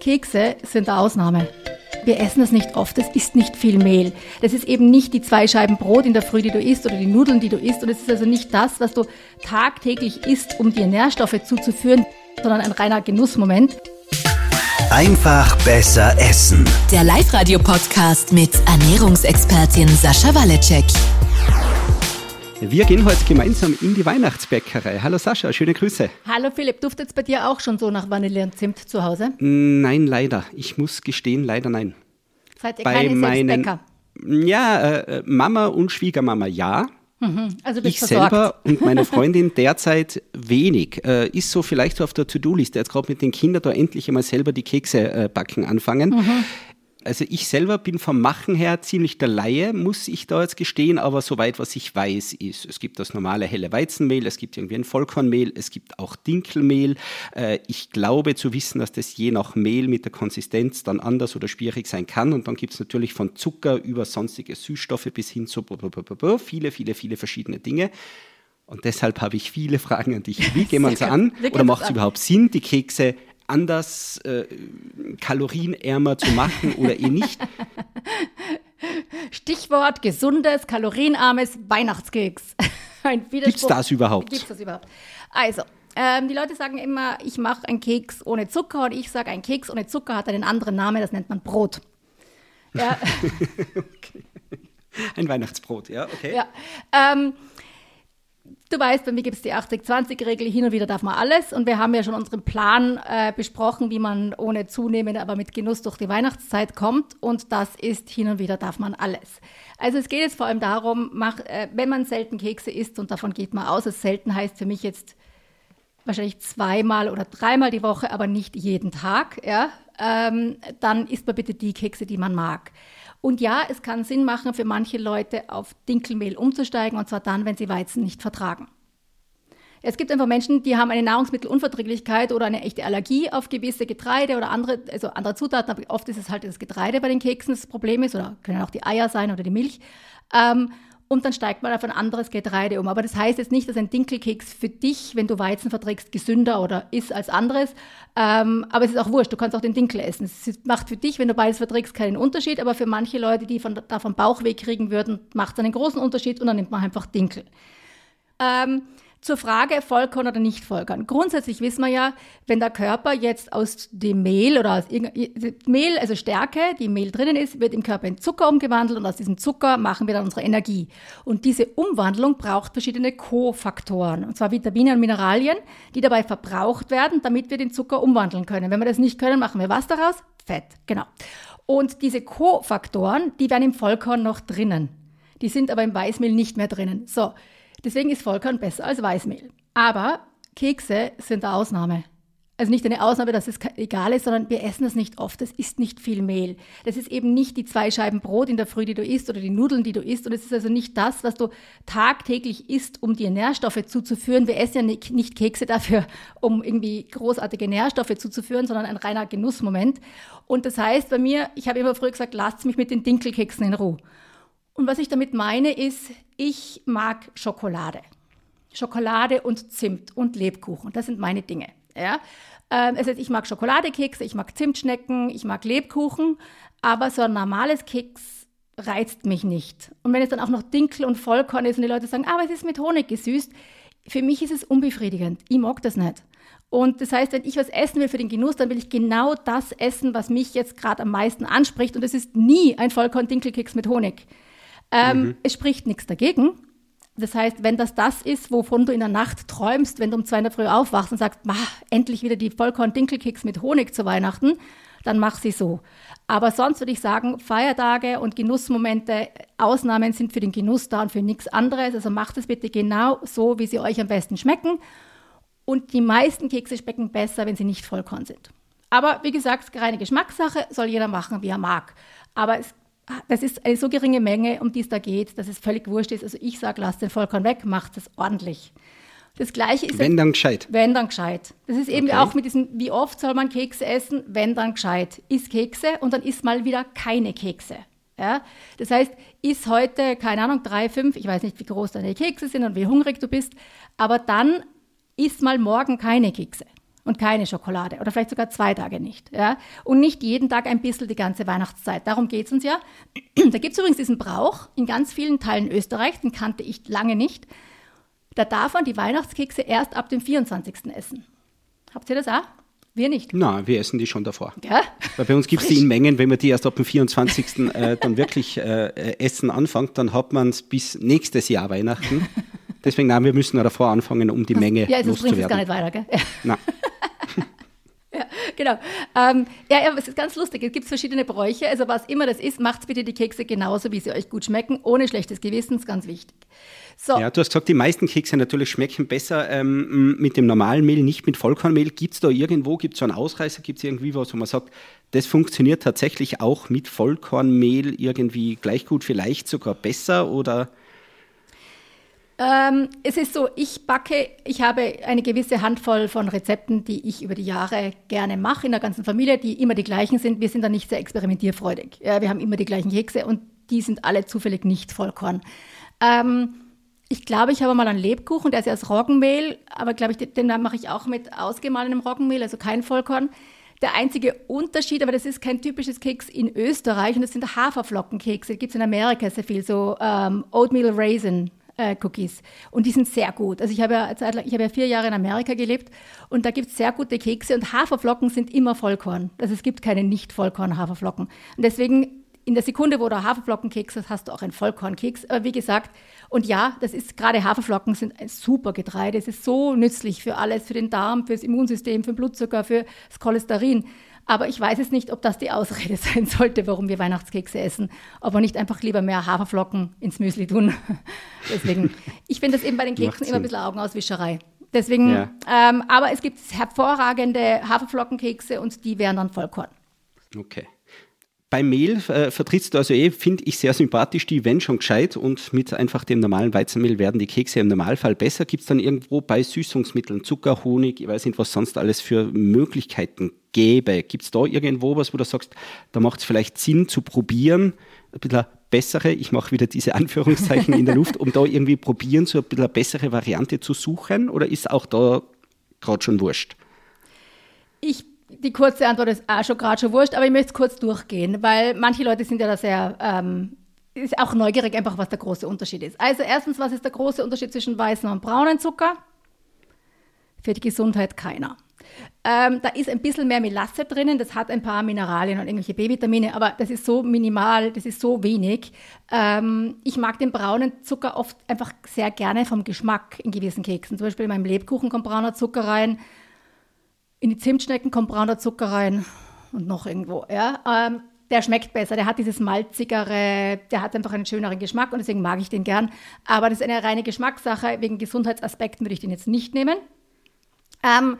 Kekse sind eine Ausnahme. Wir essen das nicht oft, es ist nicht viel Mehl. Das ist eben nicht die zwei Scheiben Brot in der Früh, die du isst oder die Nudeln, die du isst. Und es ist also nicht das, was du tagtäglich isst, um dir Nährstoffe zuzuführen, sondern ein reiner Genussmoment. Einfach besser essen. Der Live-Radio-Podcast mit Ernährungsexpertin Sascha Waleczek. Wir gehen heute gemeinsam in die Weihnachtsbäckerei. Hallo Sascha, schöne Grüße. Hallo Philipp, duftet es bei dir auch schon so nach Vanille und Zimt zu Hause? Nein, leider. Ich muss gestehen, leider nein. Seid ihr Bei keine meinen-? Ja, äh, Mama und Schwiegermama ja. Also bist Ich versorgt. selber und meine Freundin derzeit wenig. Äh, ist so vielleicht so auf der To-Do-Liste, jetzt gerade mit den Kindern da endlich einmal selber die Kekse äh, backen anfangen. Mhm. Also ich selber bin vom Machen her ziemlich der Laie, muss ich da jetzt gestehen, aber soweit was ich weiß ist, es gibt das normale helle Weizenmehl, es gibt irgendwie ein Vollkornmehl, es gibt auch Dinkelmehl. Äh, ich glaube zu wissen, dass das je nach Mehl mit der Konsistenz dann anders oder schwierig sein kann und dann gibt es natürlich von Zucker über sonstige Süßstoffe bis hin zu viele, viele, viele verschiedene Dinge. Und deshalb habe ich viele Fragen an dich. Wie gehen wir uns Sehr an? Oder macht es überhaupt Sinn, die Kekse anders, äh, kalorienärmer zu machen oder eh nicht? Stichwort gesundes, kalorienarmes Weihnachtskeks. Ein Widerspruch. Gibt's das überhaupt? Gibt's das überhaupt? Also, ähm, die Leute sagen immer, ich mache einen Keks ohne Zucker und ich sage, ein Keks ohne Zucker hat einen anderen Namen, das nennt man Brot. Ja, Ein Weihnachtsbrot, ja, okay. ja. Ähm, du weißt, bei mir gibt es die 80-20-Regel, hin und wieder darf man alles. Und wir haben ja schon unseren Plan äh, besprochen, wie man ohne zunehmen, aber mit Genuss durch die Weihnachtszeit kommt. Und das ist, hin und wieder darf man alles. Also es geht jetzt vor allem darum, mach, äh, wenn man selten Kekse isst, und davon geht man aus, es selten heißt für mich jetzt wahrscheinlich zweimal oder dreimal die Woche, aber nicht jeden Tag, ja, ähm, dann isst man bitte die Kekse, die man mag. Und ja, es kann Sinn machen, für manche Leute auf Dinkelmehl umzusteigen, und zwar dann, wenn sie Weizen nicht vertragen. Es gibt einfach Menschen, die haben eine Nahrungsmittelunverträglichkeit oder eine echte Allergie auf gewisse Getreide oder andere, also andere Zutaten, aber oft ist es halt das Getreide bei den Keksen das Problem ist, oder können auch die Eier sein oder die Milch. Ähm, und dann steigt man auf ein anderes Getreide um. Aber das heißt jetzt nicht, dass ein Dinkelkeks für dich, wenn du Weizen verträgst, gesünder oder ist als anderes. Ähm, aber es ist auch wurscht, du kannst auch den Dinkel essen. Es macht für dich, wenn du beides verträgst, keinen Unterschied. Aber für manche Leute, die von, davon Bauchweh kriegen würden, macht es einen großen Unterschied und dann nimmt man einfach Dinkel. Ähm, zur Frage Vollkorn oder nicht Vollkorn. Grundsätzlich wissen wir ja, wenn der Körper jetzt aus dem Mehl oder aus Mehl, also Stärke, die im Mehl drinnen ist, wird im Körper in Zucker umgewandelt und aus diesem Zucker machen wir dann unsere Energie. Und diese Umwandlung braucht verschiedene Kofaktoren, und zwar Vitamine und Mineralien, die dabei verbraucht werden, damit wir den Zucker umwandeln können. Wenn wir das nicht können, machen wir was daraus? Fett, genau. Und diese Kofaktoren, die werden im Vollkorn noch drinnen. Die sind aber im Weißmehl nicht mehr drinnen. So, deswegen ist Vollkorn besser als Weißmehl. Aber Kekse sind eine Ausnahme. Also nicht eine Ausnahme, dass es egal ist, sondern wir essen das nicht oft. Das ist nicht viel Mehl. Das ist eben nicht die zwei Scheiben Brot in der Früh, die du isst oder die Nudeln, die du isst. Und es ist also nicht das, was du tagtäglich isst, um dir Nährstoffe zuzuführen. Wir essen ja nicht Kekse dafür, um irgendwie großartige Nährstoffe zuzuführen, sondern ein reiner Genussmoment. Und das heißt bei mir, ich habe immer früher gesagt, lasst mich mit den Dinkelkeksen in Ruhe. Und was ich damit meine, ist, ich mag Schokolade. Schokolade und Zimt und Lebkuchen. Das sind meine Dinge. Ja? Ähm, heißt, ich mag Schokoladekekse, ich mag Zimtschnecken, ich mag Lebkuchen, aber so ein normales Keks reizt mich nicht. Und wenn es dann auch noch Dinkel und Vollkorn ist und die Leute sagen, aber es ist mit Honig gesüßt, für mich ist es unbefriedigend. Ich mag das nicht. Und das heißt, wenn ich was essen will für den Genuss, dann will ich genau das essen, was mich jetzt gerade am meisten anspricht. Und es ist nie ein Vollkorn-Dinkelkeks mit Honig. Ähm, Es spricht nichts dagegen. Das heißt, wenn das das ist, wovon du in der Nacht träumst, wenn du um zwei in der Früh aufwachst und sagst, "Mah, endlich wieder die Vollkorn-Dinkelkeks mit Honig zu Weihnachten, dann mach sie so. Aber sonst würde ich sagen, Feiertage und Genussmomente, Ausnahmen sind für den Genuss da und für nichts anderes. Also macht es bitte genau so, wie sie euch am besten schmecken. Und die meisten Kekse schmecken besser, wenn sie nicht Vollkorn sind. Aber wie gesagt, reine Geschmackssache soll jeder machen, wie er mag. Aber es, das ist eine so geringe Menge, um die es da geht, dass es völlig wurscht ist. Also ich sage, lasst den Vollkorn weg, macht es ordentlich. Das Gleiche ist Wenn dann gescheit. wenn dann gescheit. Das ist eben Okay. auch mit diesem, wie oft soll man Kekse essen, wenn dann gescheit. Iss Kekse und dann isst mal wieder keine Kekse. Ja? Das heißt, iss heute, keine Ahnung, drei, fünf, ich weiß nicht, wie groß deine Kekse sind und wie hungrig du bist, aber dann iss mal morgen keine Kekse. Und keine Schokolade oder vielleicht sogar zwei Tage nicht. Ja? Und nicht jeden Tag ein bisschen die ganze Weihnachtszeit. Darum geht es uns ja. Da gibt es übrigens diesen Brauch in ganz vielen Teilen Österreichs, den kannte ich lange nicht. Da darf man die Weihnachtskekse erst ab dem 24. essen. Habt ihr das auch? Wir nicht. Na, wir essen die schon davor. Ja? Weil bei uns gibt es die in Mengen, wenn man die erst ab dem 24. äh, dann wirklich äh, essen anfängt, dann hat man es bis nächstes Jahr Weihnachten. Deswegen, nein, wir müssen davor anfangen, um die Menge Ja, das bringt es gar nicht weiter, gell? Nein. Ja, genau. Ähm, ja, ja, es ist ganz lustig. Es gibt verschiedene Bräuche. Also was immer das ist, macht bitte die Kekse genauso, wie sie euch gut schmecken, ohne schlechtes Gewissen, ist ganz wichtig. So, Ja, du hast gesagt, die meisten Kekse natürlich schmecken besser ähm, mit dem normalen Mehl, nicht mit Vollkornmehl. Gibt es da irgendwo, gibt es so einen Ausreißer, gibt es irgendwie was, wo man sagt, das funktioniert tatsächlich auch mit Vollkornmehl irgendwie gleich gut, vielleicht sogar besser oder? Ähm, es ist so, ich backe, ich habe eine gewisse Handvoll von Rezepten, die ich über die Jahre gerne mache in der ganzen Familie, die immer die gleichen sind. Wir sind da nicht sehr experimentierfreudig. Ja, wir haben immer die gleichen Kekse und die sind alle zufällig nicht Vollkorn. Ähm, ich glaube, ich habe mal einen Lebkuchen, der ist ja aus Roggenmehl, aber glaube ich, den, den mache ich auch mit ausgemahlenem Roggenmehl, also kein Vollkorn. Der einzige Unterschied, aber das ist kein typisches Keks in Österreich und das sind Haferflockenkekse. Gibt es in Amerika sehr viel, so ähm, Oatmeal Raisin äh, Cookies. Und die sind sehr gut. Also ich habe ja, ich habe ja vier Jahre in Amerika gelebt und da gibt es sehr gute Kekse und Haferflocken sind immer Vollkorn. Also es gibt keine Nicht-Vollkorn-Haferflocken. Und deswegen in der Sekunde, wo du Haferflockenkeks hast, hast du auch einen Vollkornkeks. Aber wie gesagt, und ja, das ist gerade Haferflocken sind ein super Getreide. Es ist so nützlich für alles, für den Darm, fürs Immunsystem, für den Blutzucker, für das Cholesterin. Aber ich weiß es nicht, ob das die Ausrede sein sollte, warum wir Weihnachtskekse essen. Ob wir nicht einfach lieber mehr Haferflocken ins Müsli tun. Deswegen, ich finde das eben bei den Keksen immer ein bisschen Augenauswischerei. Deswegen, Ja. ähm, aber es gibt hervorragende Haferflockenkekse und die wären dann Vollkorn. Okay. Bei Mehl äh, vertrittst du also eh, finde ich sehr sympathisch, die wenn schon gescheit und mit einfach dem normalen Weizenmehl werden die Kekse im Normalfall besser. Gibt es dann irgendwo bei Süßungsmitteln, Zucker, Honig, ich weiß nicht, was sonst alles für Möglichkeiten gäbe. Gibt es da irgendwo was, wo du sagst, da macht es vielleicht Sinn zu probieren, ein bisschen bessere, ich mache wieder diese Anführungszeichen in der Luft, um da irgendwie probieren, so ein bisschen eine bessere Variante zu suchen? Oder ist auch da gerade schon wurscht? Ich, die kurze Antwort ist auch schon gerade schon wurscht, aber ich möchte es kurz durchgehen, weil manche Leute sind ja da sehr, ähm, ist auch neugierig einfach, was der große Unterschied ist. Also erstens, was ist der große Unterschied zwischen weißen und braunen Zucker? Für die Gesundheit keiner. Ähm, da ist ein bisschen mehr Melasse drinnen, das hat ein paar Mineralien und irgendwelche B-Vitamine, aber das ist so minimal, das ist so wenig. Ähm, ich mag den braunen Zucker oft einfach sehr gerne vom Geschmack in gewissen Keksen. Zum Beispiel in meinem Lebkuchen kommt brauner Zucker rein, in die Zimtschnecken kommt brauner Zucker rein und noch irgendwo. Ja? Ähm, der schmeckt besser, der hat dieses malzigere, der hat einfach einen schöneren Geschmack und deswegen mag ich den gern. Aber das ist eine reine Geschmackssache, wegen Gesundheitsaspekten würde ich den jetzt nicht nehmen. Ähm,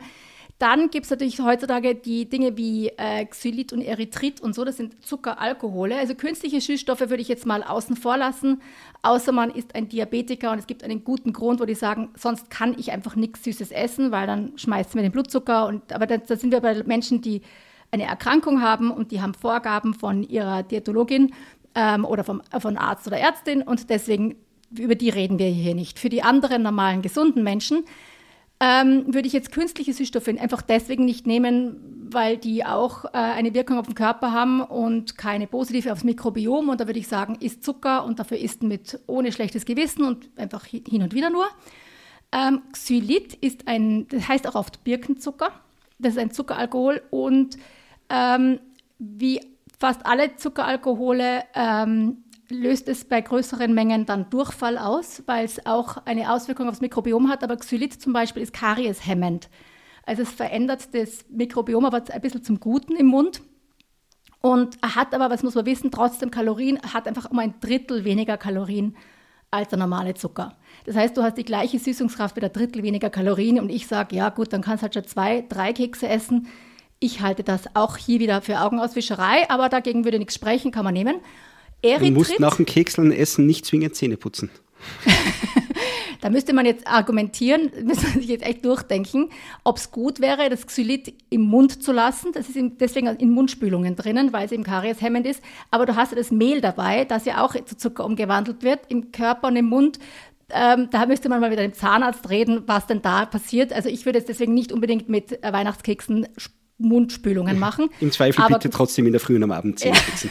dann gibt es natürlich heutzutage die Dinge wie äh, Xylit und Erythrit und so, das sind Zuckeralkohole. Also künstliche Süßstoffe würde ich jetzt mal außen vor lassen, außer man ist ein Diabetiker und es gibt einen guten Grund, wo die sagen, sonst kann ich einfach nichts Süßes essen, weil dann schmeißt mir den Blutzucker. Und, aber da, da sind wir bei Menschen, die eine Erkrankung haben und die haben Vorgaben von ihrer Diätologin ähm, oder vom, von Arzt oder Ärztin und deswegen, über die reden wir hier nicht. Für die anderen normalen, gesunden Menschen ähm, würde ich jetzt künstliche Süßstoffe einfach deswegen nicht nehmen, weil die auch äh, eine Wirkung auf den Körper haben und keine positive aufs Mikrobiom. Und da würde ich sagen, isst Zucker und dafür isst mit ohne schlechtes Gewissen und einfach hi- hin und wieder nur. Ähm, Xylit ist ein, das heißt auch oft Birkenzucker. Das ist ein Zuckeralkohol und ähm, wie fast alle Zuckeralkohole ähm, löst es bei größeren Mengen dann Durchfall aus, weil es auch eine Auswirkung aufs Mikrobiom hat. Aber Xylit zum Beispiel ist karieshemmend. Also es verändert das Mikrobiom aber ein bisschen zum Guten im Mund. Und er hat aber, was muss man wissen, trotzdem Kalorien, hat einfach um ein Drittel weniger Kalorien als der normale Zucker. Das heißt, du hast die gleiche Süßungskraft mit ein Drittel weniger Kalorien und ich sage, ja gut, dann kannst du halt schon zwei, drei Kekse essen. Ich halte das auch hier wieder für Augenauswischerei, aber dagegen würde nichts sprechen, kann man nehmen. Du musst nach dem Kekseln essen nicht zwingend Zähne putzen. da müsste man jetzt argumentieren, müsste man sich jetzt echt durchdenken, ob es gut wäre, das Xylit im Mund zu lassen. Das ist deswegen in Mundspülungen drinnen, weil es eben karieshemmend ist. Aber du hast ja das Mehl dabei, das ja auch zu Zucker umgewandelt wird im Körper und im Mund. ähm, da müsste man mal mit einem Zahnarzt reden, was denn da passiert. Also ich würde es deswegen nicht unbedingt mit äh, Weihnachtskeksen Mundspülungen machen. Im Zweifel Aber- bitte trotzdem in der Früh und am Abend Zähne putzen.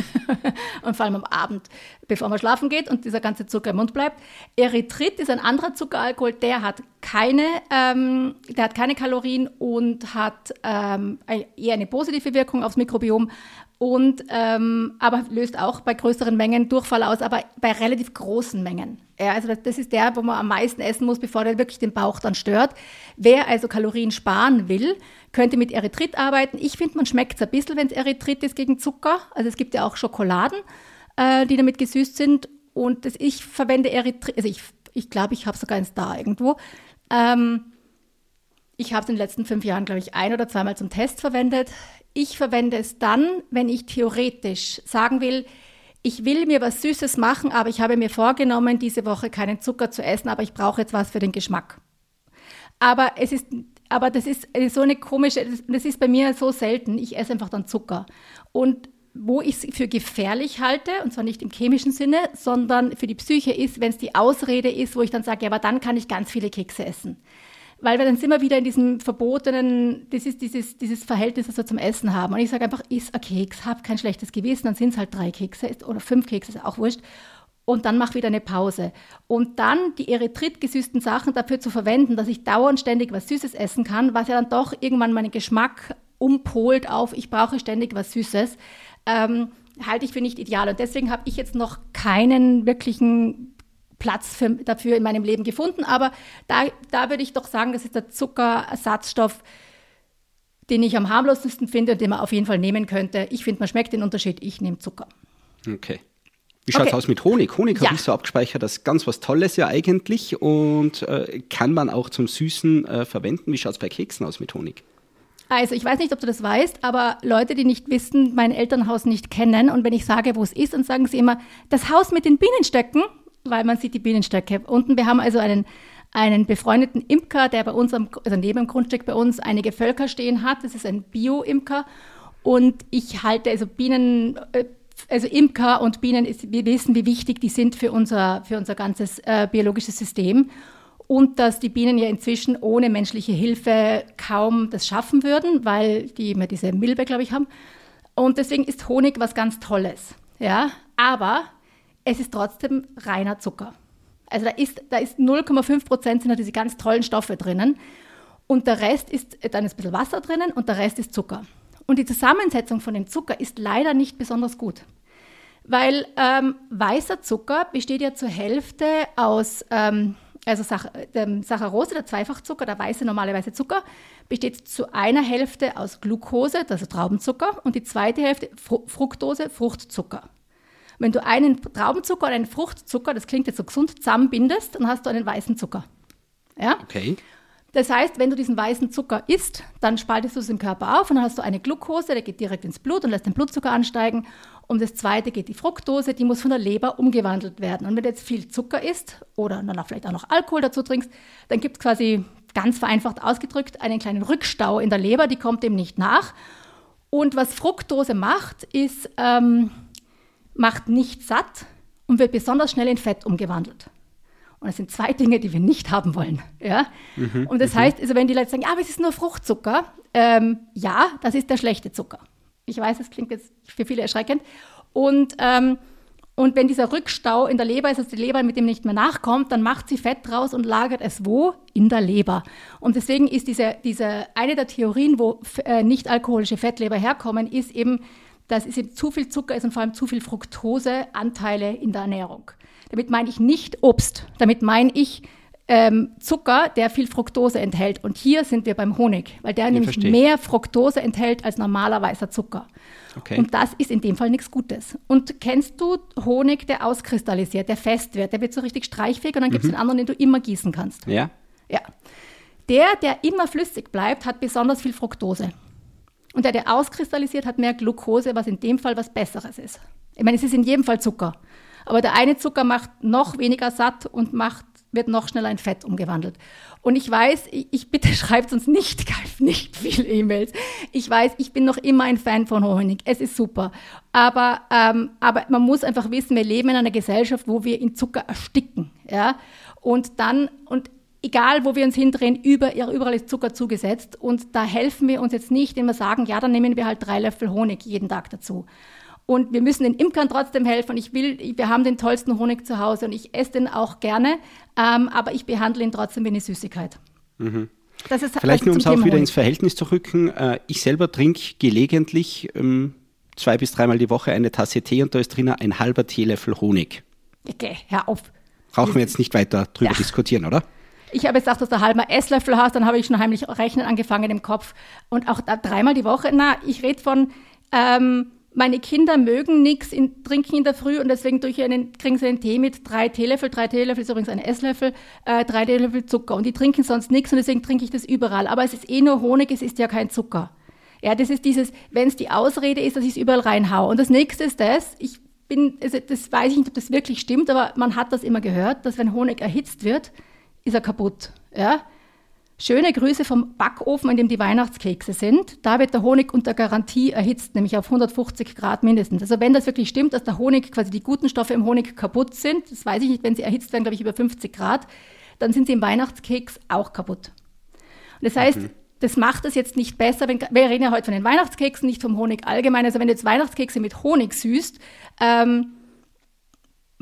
und vor allem am Abend, bevor man schlafen geht und dieser ganze Zucker im Mund bleibt. Erythrit ist ein anderer Zuckeralkohol, der hat keine, ähm, der hat keine Kalorien und hat ähm, eher eine positive Wirkung aufs Mikrobiom und ähm, aber löst auch bei größeren Mengen Durchfall aus, aber bei relativ großen Mengen. Also das, ist der, wo man am meisten essen muss, bevor der wirklich den Bauch dann stört. Wer also Kalorien sparen will, könnte mit Erythrit arbeiten. Ich finde, man schmeckt es ein bisschen, wenn es Erythrit ist gegen Zucker. Also es gibt ja auch Schokoladen, äh, die damit gesüßt sind. Und das, ich verwende Erythrit, also ich ich, glaube, ich habe sogar eins da irgendwo. Ähm, ich habe es in den letzten fünf Jahren, glaube ich, ein oder zweimal zum Test verwendet. Ich verwende es dann, wenn ich theoretisch sagen will, ich will mir was Süßes machen, aber ich habe mir vorgenommen, diese Woche keinen Zucker zu essen, aber ich brauche jetzt was für den Geschmack. Aber es ist, aber das ist so eine komische, das- ist bei mir so selten. Ich esse einfach dann Zucker. Und wo ich es für gefährlich halte, und zwar nicht im chemischen Sinne, sondern für die Psyche ist, wenn es die Ausrede ist, wo ich dann sage, ja, aber dann kann ich ganz viele Kekse essen. Weil wir dann sind wir wieder in diesem verbotenen, das ist dieses, dieses Verhältnis, das wir zum Essen haben. Und ich sage einfach, iss ein Keks, hab kein schlechtes Gewissen, dann sind es halt drei Kekse oder fünf Kekse, ist auch wurscht. Und dann mach wieder eine Pause. Und dann die erythritgesüßten Sachen dafür zu verwenden, dass ich dauernd ständig was Süßes essen kann, was ja dann doch irgendwann meinen Geschmack umpolt auf, ich brauche ständig was Süßes, ähm, halte ich für nicht ideal. Und deswegen habe ich jetzt noch keinen wirklichen Platz für, dafür in meinem Leben gefunden. Aber da, da würde ich doch sagen, das ist der Zuckerersatzstoff, den ich am harmlosesten finde und den man auf jeden Fall nehmen könnte. Ich finde, man schmeckt den Unterschied. Ich nehme Zucker. Okay. Wie schaut es Okay. aus mit Honig? Honig Ja. habe ich so abgespeichert, das ist ganz was Tolles ja eigentlich und äh, kann man auch zum Süßen äh, verwenden. Wie schaut es bei Keksen aus mit Honig? Also, ich weiß nicht, ob du das weißt, aber Leute, die nicht wissen, mein Elternhaus nicht kennen und wenn ich sage, wo es ist, dann sagen sie immer, das Haus mit den Bienenstöcken, weil man sieht die Bienenstöcke. Unten, wir haben also einen, einen befreundeten Imker, der bei uns, am, also neben dem Grundstück bei uns einige Völker stehen hat. Das ist ein Bio-Imker und ich halte also Bienen, äh, also Imker und Bienen, ist, wir wissen, wie wichtig die sind für unser, für unser ganzes äh, biologisches System und dass die Bienen ja inzwischen ohne menschliche Hilfe kaum das schaffen würden, weil die immer diese Milbe, glaube ich, haben. Und deswegen ist Honig was ganz Tolles. Ja, aber es ist trotzdem reiner Zucker. Also da ist, da ist 0,5 Prozent sind da diese ganz tollen Stoffe drinnen. Und der Rest ist, dann ist ein bisschen Wasser drinnen und der Rest ist Zucker. Und die Zusammensetzung von dem Zucker ist leider nicht besonders gut. Weil ähm, weißer Zucker besteht ja zur Hälfte aus, ähm, also Sach ähm, Saccharose, der Zweifachzucker, der weiße normale weiße Zucker, besteht zu einer Hälfte aus Glucose, also Traubenzucker, und die zweite Hälfte Fru Fructose, Fruchtzucker. Wenn du einen Traubenzucker und einen Fruchtzucker, das klingt jetzt so gesund, zusammenbindest, dann hast du einen weißen Zucker. Ja? Okay. Das heißt, wenn du diesen weißen Zucker isst, dann spaltest du es im Körper auf und dann hast du eine Glucose, der geht direkt ins Blut und lässt den Blutzucker ansteigen. Und das zweite geht die Fructose, die muss von der Leber umgewandelt werden. Und wenn du jetzt viel Zucker isst oder dann auch vielleicht auch noch Alkohol dazu trinkst, dann gibt es quasi ganz vereinfacht ausgedrückt einen kleinen Rückstau in der Leber, die kommt dem nicht nach. Und was Fructose macht, ist, ähm, macht nicht satt und wird besonders schnell in Fett umgewandelt. Und das sind zwei Dinge, die wir nicht haben wollen. Ja? und das heißt, also wenn die Leute sagen, ja, aber es ist nur Fruchtzucker, ähm, ja, das ist der schlechte Zucker. Ich weiß, das klingt jetzt für viele erschreckend. Und, ähm, und wenn dieser Rückstau in der Leber ist, dass die Leber mit dem nicht mehr nachkommt, dann macht sie Fett draus und lagert es wo? In der Leber. Und deswegen ist diese, diese eine der Theorien, wo äh, nicht alkoholische Fettleber herkommen, ist eben, dass es eben zu viel Zucker ist und vor allem zu viel Fructoseanteile in der Ernährung. Damit meine ich nicht Obst, damit meine ich ähm, Zucker, der viel Fructose enthält. Und hier sind wir beim Honig, weil der nämlich verstehe. mehr Fructose enthält als normaler weißer Zucker. Okay. Und das ist in dem Fall nichts Gutes. Und kennst du Honig, der auskristallisiert, der fest wird, der wird so richtig streichfähig und dann gibt es den anderen, den du immer gießen kannst. Ja. Ja. Der, der immer flüssig bleibt, hat besonders viel Fructose. Und der, der auskristallisiert, hat mehr Glucose, was in dem Fall was Besseres ist. Ich meine, es ist in jedem Fall Zucker. Aber der eine Zucker macht noch weniger satt und macht, wird noch schneller in Fett umgewandelt. Und ich weiß, ich, ich bitte schreibt uns nicht, nicht viele E-Mails. Ich weiß, ich bin noch immer ein Fan von Honig. Es ist super. Aber, ähm, aber man muss einfach wissen, wir leben in einer Gesellschaft, wo wir in Zucker ersticken. Ja? Und dann, und egal wo wir uns hindrehen, über, überall ist Zucker zugesetzt. Und da helfen wir uns jetzt nicht, wenn wir sagen, ja, dann nehmen wir halt drei Löffel Honig jeden Tag dazu. Und wir müssen den Imkern trotzdem helfen. Ich will, wir haben den tollsten Honig zu Hause und ich esse den auch gerne, ähm, aber ich behandle ihn trotzdem wie eine Süßigkeit. Mhm. Das ist, Vielleicht das nur, um es auch wieder Honig. ins Verhältnis zu rücken. Äh, ich selber trinke gelegentlich ähm, zwei bis dreimal die Woche eine Tasse Tee und da ist drin ein halber Teelöffel Honig. Okay, hör auf. Brauchen wir jetzt nicht weiter drüber ja. diskutieren, oder? Ich habe jetzt gedacht, dass du halber Esslöffel hast, dann habe ich schon heimlich rechnen angefangen im Kopf. Und auch da dreimal die Woche, na, ich rede von, ähm, meine Kinder mögen nichts, trinken in der Früh und deswegen einen, kriegen sie einen Tee mit drei Teelöffel, drei Teelöffel ist übrigens ein Esslöffel, äh, drei Teelöffel Zucker und die trinken sonst nichts und deswegen trinke ich das überall. Aber es ist eh nur Honig, es ist ja kein Zucker. Ja, das ist dieses, wenn es die Ausrede ist, dass ich es überall reinhaue. Und das nächste ist das, ich bin, also das weiß ich nicht, ob das wirklich stimmt, aber man hat das immer gehört, dass wenn Honig erhitzt wird, ist er kaputt. Ja? Schöne Grüße vom Backofen, in dem die Weihnachtskekse sind. Da wird der Honig unter Garantie erhitzt, nämlich auf 150 Grad mindestens. Also wenn das wirklich stimmt, dass der Honig, quasi die guten Stoffe im Honig kaputt sind, das weiß ich nicht, wenn sie erhitzt werden, glaube ich, über 50 Grad, dann sind sie im Weihnachtskeks auch kaputt. Und das heißt, mhm. das macht es jetzt nicht besser, wenn, wir reden ja heute von den Weihnachtskeksen, nicht vom Honig allgemein. Also wenn du jetzt Weihnachtskekse mit Honig süßt, ähm,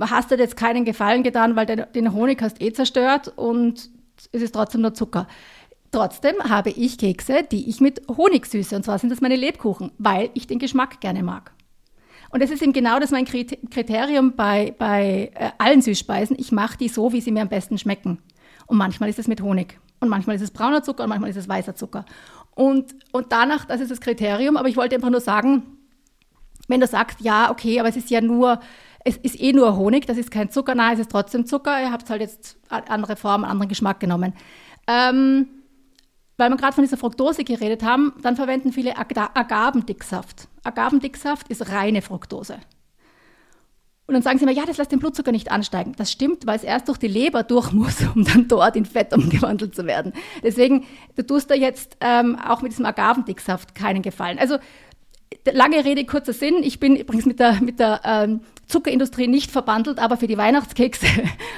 hast du dir jetzt keinen Gefallen getan, weil den, den Honig hast eh zerstört und es ist trotzdem nur Zucker. Trotzdem habe ich Kekse, die ich mit Honig süße. Und zwar sind das meine Lebkuchen, weil ich den Geschmack gerne mag. Und das ist eben genau das mein Kriterium bei, bei äh, allen Süßspeisen. Ich mache die so, wie sie mir am besten schmecken. Und manchmal ist es mit Honig. Und manchmal ist es brauner Zucker und manchmal ist es weißer Zucker. Und, und danach, das ist das Kriterium. Aber ich wollte einfach nur sagen, wenn du sagst, ja, okay, aber es ist ja nur es ist eh nur Honig, das ist kein Zucker, nein, es ist trotzdem Zucker, ihr habt halt jetzt andere Form, anderen Geschmack genommen. Ähm, weil wir gerade von dieser Fructose geredet haben, dann verwenden viele Ag Agavendicksaft. Agavendicksaft ist reine Fructose. Und dann sagen sie mir, ja, das lässt den Blutzucker nicht ansteigen. Das stimmt, weil es erst durch die Leber durch muss, um dann dort in Fett umgewandelt zu werden. Deswegen, du tust da jetzt ähm, auch mit diesem Agavendicksaft keinen Gefallen. Also lange Rede, kurzer Sinn. Ich bin übrigens mit der, mit der ähm, Zuckerindustrie nicht verbandelt, aber für die Weihnachtskekse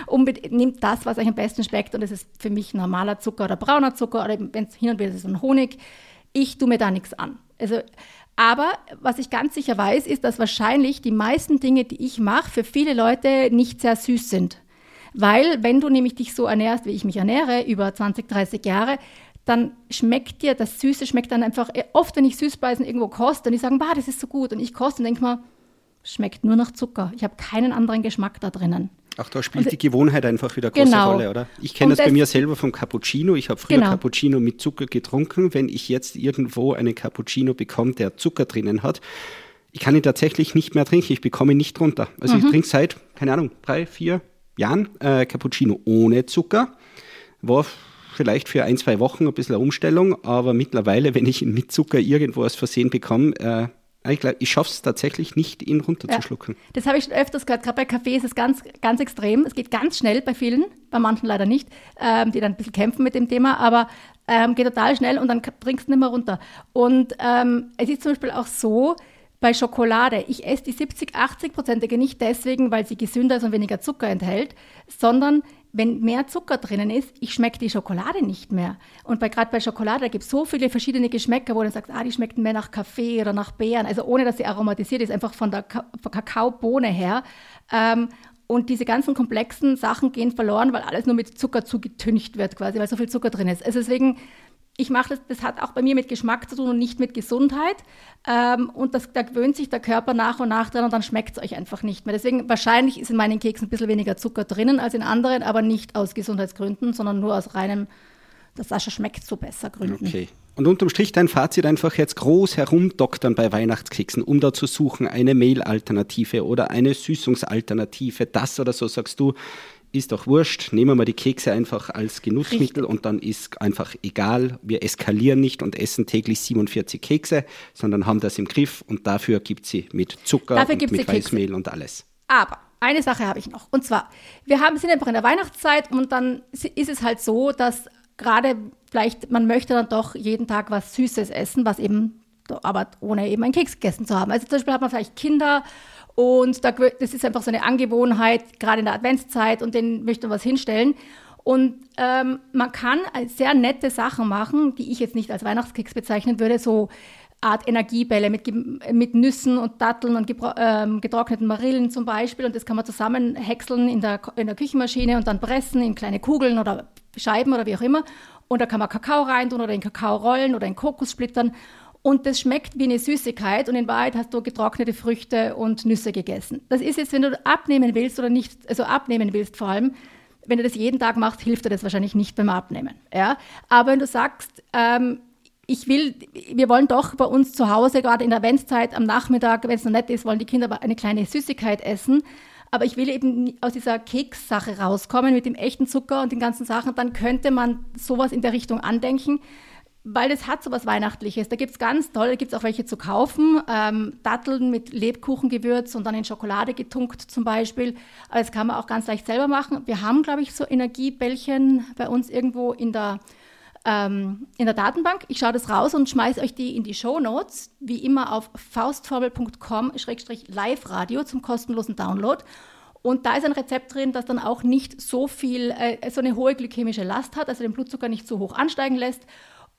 nimmt das, was euch am besten schmeckt. Und es ist für mich normaler Zucker oder brauner Zucker oder wenn es hin und wieder ist ein Honig. Ich tue mir da nichts an. Also, aber was ich ganz sicher weiß, ist, dass wahrscheinlich die meisten Dinge, die ich mache, für viele Leute nicht sehr süß sind. Weil, wenn du nämlich dich so ernährst, wie ich mich ernähre, über 20, 30 Jahre, dann schmeckt dir das Süße, schmeckt dann einfach, oft wenn ich Süßspeisen irgendwo koste und die sagen, bah, das ist so gut und ich koste und denke mal, schmeckt nur nach Zucker. Ich habe keinen anderen Geschmack da drinnen. Ach, da spielt und, die Gewohnheit einfach wieder eine große genau. Rolle, oder? Ich kenne das, das, bei mir selber vom Cappuccino. Ich habe früher genau. Cappuccino mit Zucker getrunken. Wenn ich jetzt irgendwo einen Cappuccino bekomme, der Zucker drinnen hat, ich kann ihn tatsächlich nicht mehr trinken. Ich bekomme ihn nicht runter. Also mhm. ich trinke seit, keine Ahnung, drei, vier Jahren äh, Cappuccino ohne Zucker. War vielleicht für ein, zwei Wochen ein bisschen eine Umstellung, aber mittlerweile, wenn ich ihn mit Zucker irgendwo aus Versehen bekomme, äh, ich, ich schaffe es tatsächlich nicht, ihn runterzuschlucken. Ja, das habe ich schon öfters gehört. Gerade bei Kaffee ist es ganz, ganz extrem. Es geht ganz schnell bei vielen, bei manchen leider nicht, ähm, die dann ein bisschen kämpfen mit dem Thema, aber ähm, geht total schnell und dann bringst du nicht mehr runter. Und ähm, es ist zum Beispiel auch so, bei Schokolade, ich esse die 70, 80-prozentige nicht deswegen, weil sie gesünder ist und weniger Zucker enthält, sondern wenn mehr Zucker drinnen ist, ich schmecke die Schokolade nicht mehr. Und bei, gerade bei Schokolade, da gibt es so viele verschiedene Geschmäcker, wo du sagst, ah, die schmecken mehr nach Kaffee oder nach Beeren, also ohne, dass sie aromatisiert ist, einfach von der Ka Kakaobohne her. Ähm, und diese ganzen komplexen Sachen gehen verloren, weil alles nur mit Zucker zugetüncht wird quasi, weil so viel Zucker drin ist. Also deswegen ich mache das, das hat auch bei mir mit Geschmack zu tun und nicht mit Gesundheit. Ähm, und das, da gewöhnt sich der Körper nach und nach dran und dann schmeckt es euch einfach nicht mehr. Deswegen wahrscheinlich ist in meinen Keksen ein bisschen weniger Zucker drinnen als in anderen, aber nicht aus Gesundheitsgründen, sondern nur aus reinem, das Sascha schmeckt so besser Gründen. Okay. Und unterm Strich dein Fazit einfach jetzt groß herumdoktern bei Weihnachtskeksen, um da zu suchen, eine Mehlalternative oder eine Süßungsalternative, das oder so sagst du, ist doch wurscht, nehmen wir mal die Kekse einfach als Genussmittel Richtig. und dann ist einfach egal, wir eskalieren nicht und essen täglich 47 Kekse, sondern haben das im Griff und dafür gibt sie mit Zucker dafür und mit Weißmehl und alles. Aber eine Sache habe ich noch und zwar, wir haben, sind einfach in der Weihnachtszeit und dann ist es halt so, dass gerade vielleicht, man möchte dann doch jeden Tag was Süßes essen, was eben aber ohne eben einen Keks gegessen zu haben. Also zum Beispiel hat man vielleicht Kinder und da, das ist einfach so eine Angewohnheit, gerade in der Adventszeit und denen möchte man was hinstellen. Und ähm, man kann sehr nette Sachen machen, die ich jetzt nicht als Weihnachtskeks bezeichnen würde, so Art Energiebälle mit, mit Nüssen und Datteln und ähm, getrockneten Marillen zum Beispiel. Und das kann man zusammen häckseln in der, in der Küchenmaschine und dann pressen in kleine Kugeln oder Scheiben oder wie auch immer. Und da kann man Kakao reintun oder in Kakao rollen oder in Kokossplittern. Und das schmeckt wie eine Süßigkeit und in Wahrheit hast du getrocknete Früchte und Nüsse gegessen. Das ist jetzt, wenn du abnehmen willst oder nicht, also abnehmen willst vor allem, wenn du das jeden Tag machst, hilft dir das wahrscheinlich nicht beim Abnehmen. Ja? Aber wenn du sagst, ähm, ich will, wir wollen doch bei uns zu Hause, gerade in der Adventszeit am Nachmittag, wenn es noch nett ist, wollen die Kinder eine kleine Süßigkeit essen. Aber ich will eben aus dieser Kekssache rauskommen mit dem echten Zucker und den ganzen Sachen, dann könnte man sowas in der Richtung andenken weil das hat so was Weihnachtliches. Da gibt es ganz toll, da gibt es auch welche zu kaufen. Ähm, Datteln mit Lebkuchengewürz und dann in Schokolade getunkt zum Beispiel. Aber das kann man auch ganz leicht selber machen. Wir haben, glaube ich, so Energiebällchen bei uns irgendwo in der, ähm, in der Datenbank. Ich schaue das raus und schmeiße euch die in die Show Notes, wie immer auf faustformel.com-live-radio zum kostenlosen Download. Und da ist ein Rezept drin, das dann auch nicht so viel, äh, so eine hohe glykämische Last hat, also den Blutzucker nicht so hoch ansteigen lässt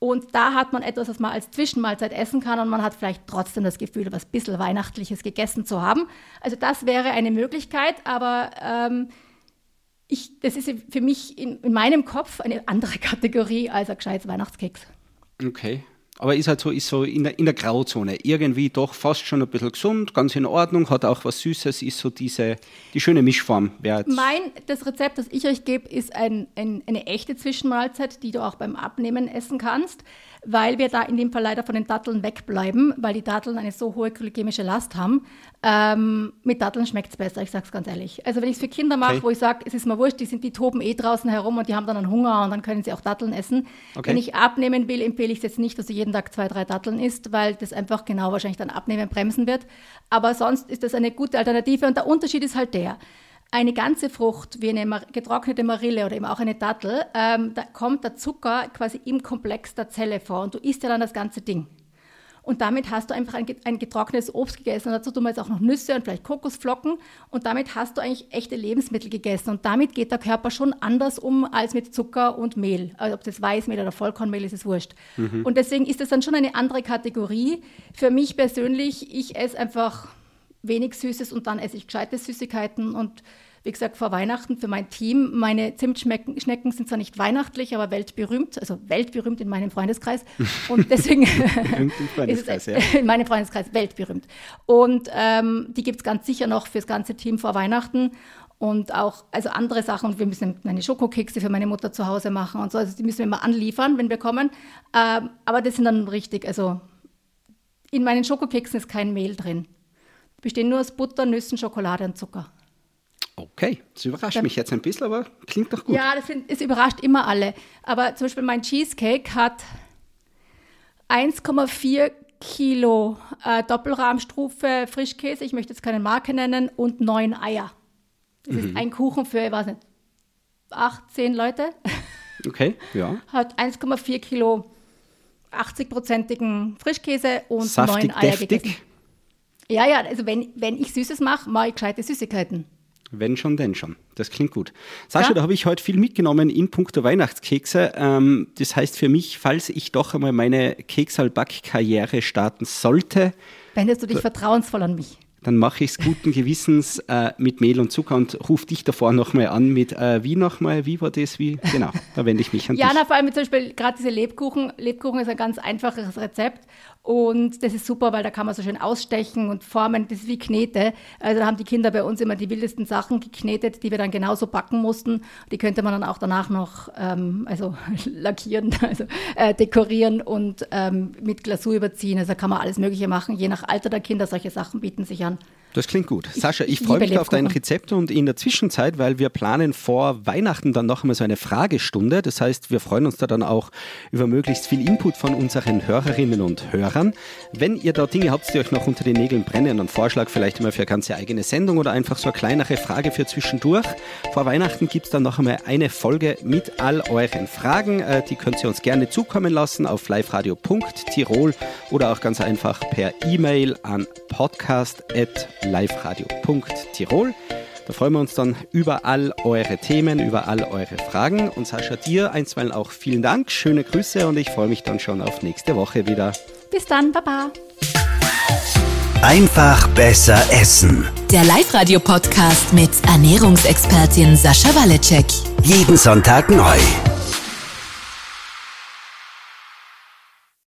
und da hat man etwas, was man als Zwischenmahlzeit essen kann und man hat vielleicht trotzdem das Gefühl, etwas bisschen Weihnachtliches gegessen zu haben. Also das wäre eine Möglichkeit, aber ähm, ich, das ist für mich in, in, meinem Kopf eine andere Kategorie als ein gescheites Weihnachtskeks. Okay aber ist halt so, ist so in der, in der Grauzone. Irgendwie doch fast schon ein bisschen gesund, ganz in Ordnung, hat auch was Süßes, ist so diese, die schöne Mischform. Mein, das Rezept, das ich euch gebe, ist ein, ein, eine echte Zwischenmahlzeit, die du auch beim Abnehmen essen kannst weil wir da in dem Fall leider von den Datteln wegbleiben, weil die Datteln eine so hohe glykämische Last haben. Ähm, mit Datteln schmeckt es besser, ich sage es ganz ehrlich. Also wenn ich es für Kinder mache, okay. wo ich sage, es ist mir wurscht, die, sind, die toben eh draußen herum und die haben dann einen Hunger und dann können sie auch Datteln essen. Okay. Wenn ich abnehmen will, empfehle ich es jetzt nicht, dass du jeden Tag zwei, drei Datteln isst, weil das einfach genau wahrscheinlich dann abnehmen bremsen wird. Aber sonst ist das eine gute Alternative und der Unterschied ist halt der, eine ganze Frucht, wie eine getrocknete Marille oder eben auch eine Dattel, ähm, da kommt der Zucker quasi im Komplex der Zelle vor und du isst ja dann das ganze Ding. Und damit hast du einfach ein, ein getrocknetes Obst gegessen. Und dazu tun wir jetzt auch noch Nüsse und vielleicht Kokosflocken. Und damit hast du eigentlich echte Lebensmittel gegessen. Und damit geht der Körper schon anders um als mit Zucker und Mehl. Also ob das Weißmehl oder Vollkornmehl ist, ist wurscht. Mhm. Und deswegen ist das dann schon eine andere Kategorie. Für mich persönlich, ich esse einfach wenig Süßes und dann esse ich gescheite Süßigkeiten und wie gesagt, vor Weihnachten für mein Team. Meine Zimtschnecken sind zwar nicht weihnachtlich, aber weltberühmt, also weltberühmt in meinem Freundeskreis. Und deswegen ist es ja. in meinem Freundeskreis weltberühmt. Und ähm, die gibt es ganz sicher noch fürs ganze Team vor Weihnachten. Und auch, also andere Sachen, und wir müssen meine Schokokekse für meine Mutter zu Hause machen und so. Also die müssen wir immer anliefern, wenn wir kommen. Ähm, aber das sind dann richtig, also in meinen Schokokeksen ist kein Mehl drin bestehen nur aus Butter, Nüssen, Schokolade und Zucker. Okay, das überrascht Dann, mich jetzt ein bisschen, aber klingt doch gut. Ja, das sind, es überrascht immer alle. Aber zum Beispiel mein Cheesecake hat 1,4 Kilo äh, Doppelrahmstrufe Frischkäse, ich möchte jetzt keine Marke nennen, und neun Eier. Das mhm. ist ein Kuchen für, ich weiß nicht, 18 Leute. Okay, ja. Hat 1,4 Kilo 80-prozentigen Frischkäse und Saftig, neun Eier deftig. gegessen. Ja, ja, also wenn, wenn ich Süßes mache, mache ich gescheite Süßigkeiten. Wenn schon, denn schon. Das klingt gut. Sascha, ja. da habe ich heute viel mitgenommen in puncto Weihnachtskekse. Ähm, das heißt für mich, falls ich doch einmal meine Keksalback-Karriere starten sollte. Wendest du dich vertrauensvoll an mich? dann mache ich es guten Gewissens äh, mit Mehl und Zucker und rufe dich davor nochmal an mit, äh, wie nochmal, wie war das, wie, genau, da wende ich mich an ja, dich. Ja, vor allem zum Beispiel gerade diese Lebkuchen, Lebkuchen ist ein ganz einfaches Rezept und das ist super, weil da kann man so schön ausstechen und formen, das ist wie Knete. Also da haben die Kinder bei uns immer die wildesten Sachen geknetet, die wir dann genauso backen mussten. Die könnte man dann auch danach noch ähm, also lackieren, also äh, dekorieren und ähm, mit Glasur überziehen. Also da kann man alles Mögliche machen, je nach Alter der Kinder, solche Sachen bieten sich an. Das klingt gut. Sascha, ich, freue mich auf dein Rezept und in der Zwischenzeit, weil wir planen vor Weihnachten dann noch einmal so eine Fragestunde. Das heißt, wir freuen uns da dann auch über möglichst viel Input von unseren Hörerinnen und Hörern. Wenn ihr da Dinge habt, die euch noch unter den Nägeln brennen, einen Vorschlag vielleicht immer für eine ganze eigene Sendung oder einfach so eine kleinere Frage für zwischendurch. Vor Weihnachten gibt es dann noch einmal eine Folge mit all euren Fragen. Äh, die könnt ihr uns gerne zukommen lassen auf liveradio.tirol oder auch ganz einfach per E-Mail an podcast.liveradio.tirol. Da freuen wir uns dann über all eure Themen, über all eure Fragen. Und Sascha, dir einstweilen auch vielen Dank, schöne Grüße und ich freue mich dann schon auf nächste Woche wieder. Bis dann, Baba. Einfach besser essen. Der Live-Radio-Podcast mit Ernährungsexpertin Sascha Waleczek. Jeden Sonntag neu.